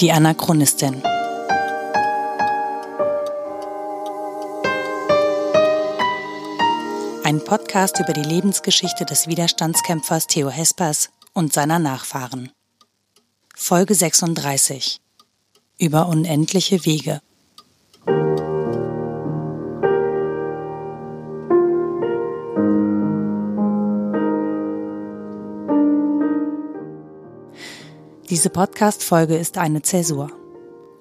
Die Anachronistin. Ein Podcast über die Lebensgeschichte des Widerstandskämpfers Theo Hespers und seiner Nachfahren. Folge 36. Über unendliche Wege. Diese Podcast-Folge ist eine Zäsur.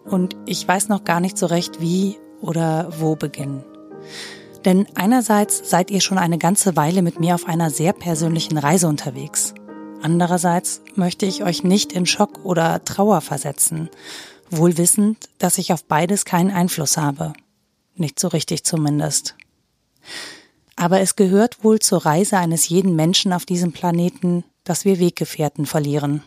Und ich weiß noch gar nicht so recht, wie oder wo beginnen. Denn einerseits seid ihr schon eine ganze Weile mit mir auf einer sehr persönlichen Reise unterwegs. Andererseits möchte ich euch nicht in Schock oder Trauer versetzen, wohl wissend, dass ich auf beides keinen Einfluss habe. Nicht so richtig zumindest. Aber es gehört wohl zur Reise eines jeden Menschen auf diesem Planeten, dass wir Weggefährten verlieren.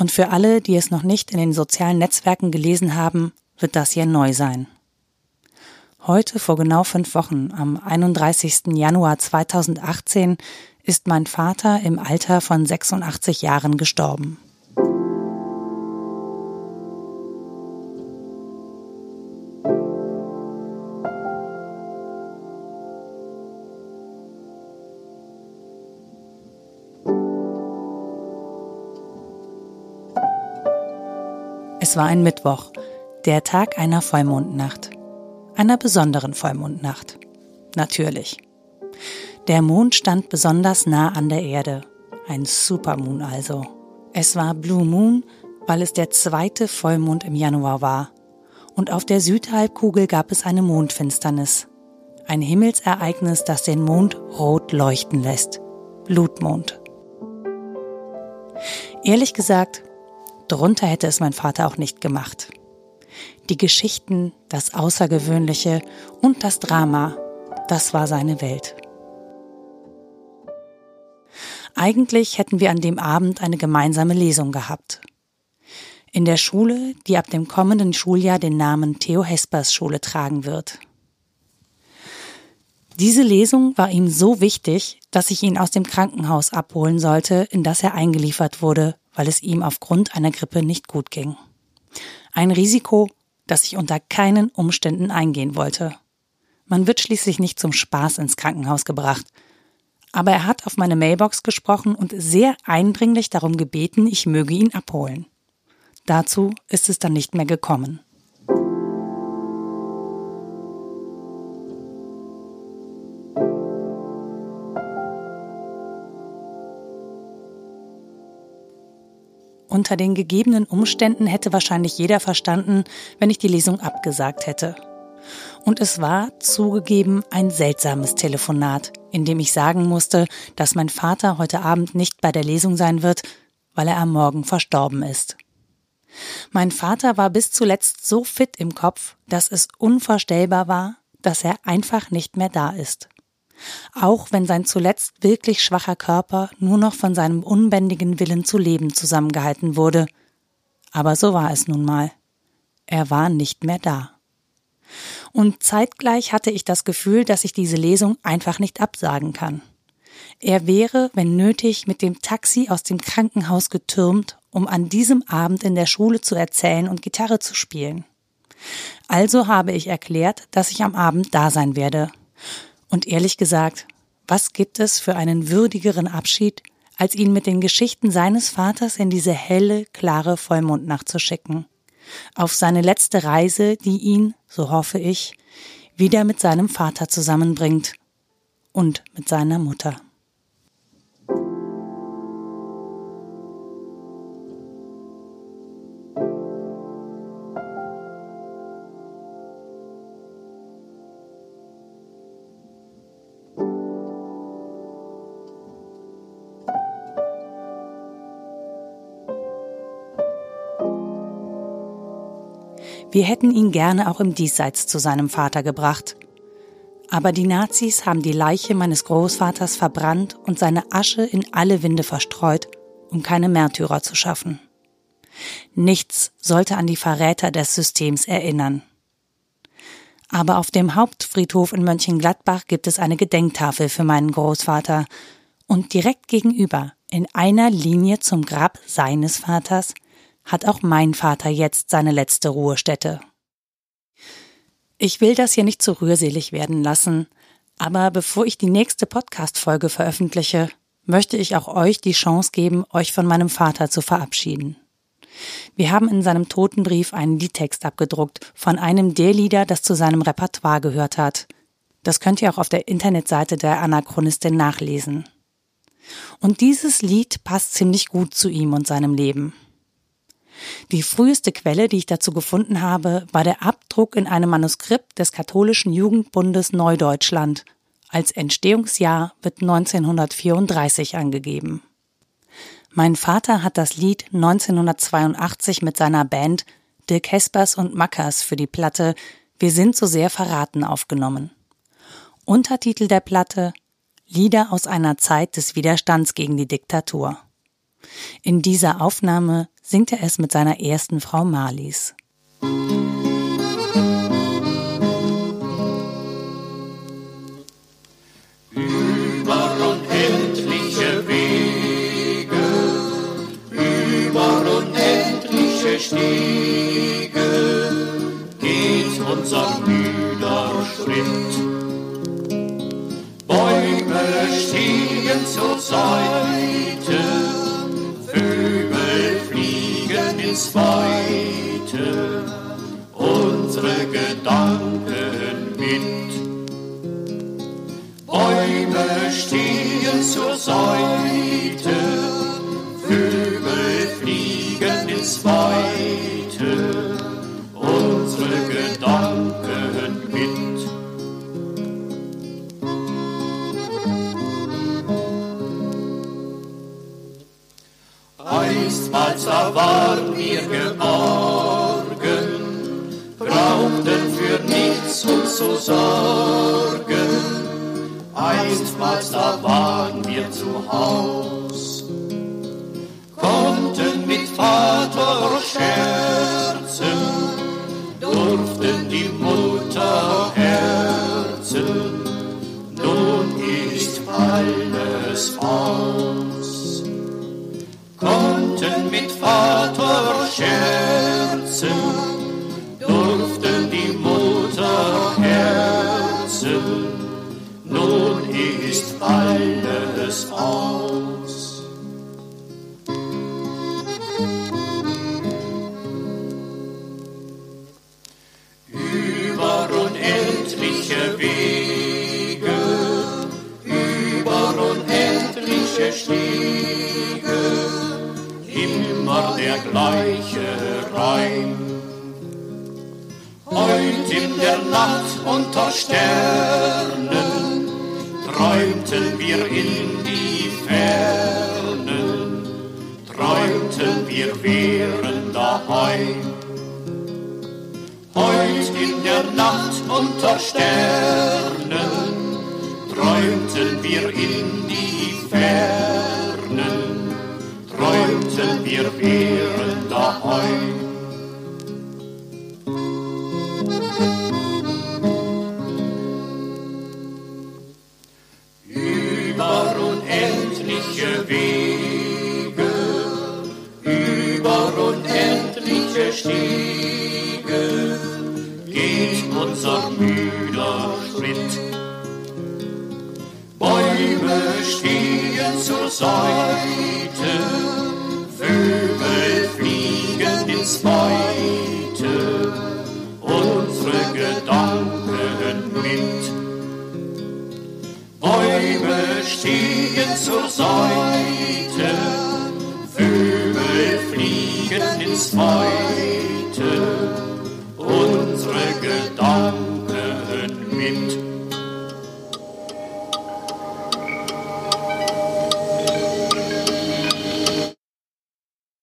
Und für alle, die es noch nicht in den sozialen Netzwerken gelesen haben, wird das hier neu sein. Heute, vor genau fünf Wochen, am 31. Januar 2018, ist mein Vater im Alter von 86 Jahren gestorben. Es war ein Mittwoch, der Tag einer Vollmondnacht. Einer besonderen Vollmondnacht. Natürlich. Der Mond stand besonders nah an der Erde. Ein Supermoon also. Es war Blue Moon, weil es der zweite Vollmond im Januar war. Und auf der Südhalbkugel gab es eine Mondfinsternis. Ein Himmelsereignis, das den Mond rot leuchten lässt. Blutmond. Ehrlich gesagt Drunter hätte es mein Vater auch nicht gemacht. Die Geschichten, das Außergewöhnliche und das Drama, das war seine Welt. Eigentlich hätten wir an dem Abend eine gemeinsame Lesung gehabt. In der Schule, die ab dem kommenden Schuljahr den Namen Theo Hespers Schule tragen wird. Diese Lesung war ihm so wichtig, dass ich ihn aus dem Krankenhaus abholen sollte, in das er eingeliefert wurde, weil es ihm aufgrund einer Grippe nicht gut ging. Ein Risiko, das ich unter keinen Umständen eingehen wollte. Man wird schließlich nicht zum Spaß ins Krankenhaus gebracht. Aber er hat auf meine Mailbox gesprochen und sehr eindringlich darum gebeten, ich möge ihn abholen. Dazu ist es dann nicht mehr gekommen. Unter den gegebenen Umständen hätte wahrscheinlich jeder verstanden, wenn ich die Lesung abgesagt hätte. Und es war, zugegeben, ein seltsames Telefonat, in dem ich sagen musste, dass mein Vater heute Abend nicht bei der Lesung sein wird, weil er am Morgen verstorben ist. Mein Vater war bis zuletzt so fit im Kopf, dass es unvorstellbar war, dass er einfach nicht mehr da ist auch wenn sein zuletzt wirklich schwacher Körper nur noch von seinem unbändigen Willen zu leben zusammengehalten wurde. Aber so war es nun mal. Er war nicht mehr da. Und zeitgleich hatte ich das Gefühl, dass ich diese Lesung einfach nicht absagen kann. Er wäre, wenn nötig, mit dem Taxi aus dem Krankenhaus getürmt, um an diesem Abend in der Schule zu erzählen und Gitarre zu spielen. Also habe ich erklärt, dass ich am Abend da sein werde, und ehrlich gesagt, was gibt es für einen würdigeren Abschied, als ihn mit den Geschichten seines Vaters in diese helle, klare Vollmondnacht zu schicken? Auf seine letzte Reise, die ihn, so hoffe ich, wieder mit seinem Vater zusammenbringt und mit seiner Mutter. Wir hätten ihn gerne auch im Diesseits zu seinem Vater gebracht. Aber die Nazis haben die Leiche meines Großvaters verbrannt und seine Asche in alle Winde verstreut, um keine Märtyrer zu schaffen. Nichts sollte an die Verräter des Systems erinnern. Aber auf dem Hauptfriedhof in Mönchengladbach gibt es eine Gedenktafel für meinen Großvater und direkt gegenüber, in einer Linie zum Grab seines Vaters, hat auch mein Vater jetzt seine letzte Ruhestätte. Ich will das hier nicht zu rührselig werden lassen, aber bevor ich die nächste Podcast-Folge veröffentliche, möchte ich auch euch die Chance geben, euch von meinem Vater zu verabschieden. Wir haben in seinem Totenbrief einen Liedtext abgedruckt von einem der Lieder, das zu seinem Repertoire gehört hat. Das könnt ihr auch auf der Internetseite der Anachronistin nachlesen. Und dieses Lied passt ziemlich gut zu ihm und seinem Leben. Die früheste Quelle, die ich dazu gefunden habe, war der Abdruck in einem Manuskript des katholischen Jugendbundes Neudeutschland. Als Entstehungsjahr wird 1934 angegeben. Mein Vater hat das Lied 1982 mit seiner Band Dirk Hespers und Mackers für die Platte Wir sind so sehr verraten aufgenommen. Untertitel der Platte Lieder aus einer Zeit des Widerstands gegen die Diktatur. In dieser Aufnahme singt er es mit seiner ersten Frau Marlies. Über ins Weite unsere Gedanken mit. Bäume stehen zur Seite, Vögel fliegen ins Weite, unsere Gedanken mit. Einstmals da waren wir geborgen, brauchten für nichts uns zu sorgen. Einstmals da waren wir zu Haus, konnten mit Vater scherzen, durften die Mutter herzen. Nun ist alles aus Über unendliche Wege, über unendliche Stege, immer der gleiche Reim. Heut in der Nacht unter Sternen träumten wir in die Fernen, träumten wir wären daheim. Heut in der Nacht unter Sternen träumten wir in die Fernen. Träumten wir wären Bäume stehen zur Seite, Vögel fliegen ins Weite, unsere Gedanken mit. Bäume stehen zur Seite, Vögel fliegen ins Weite,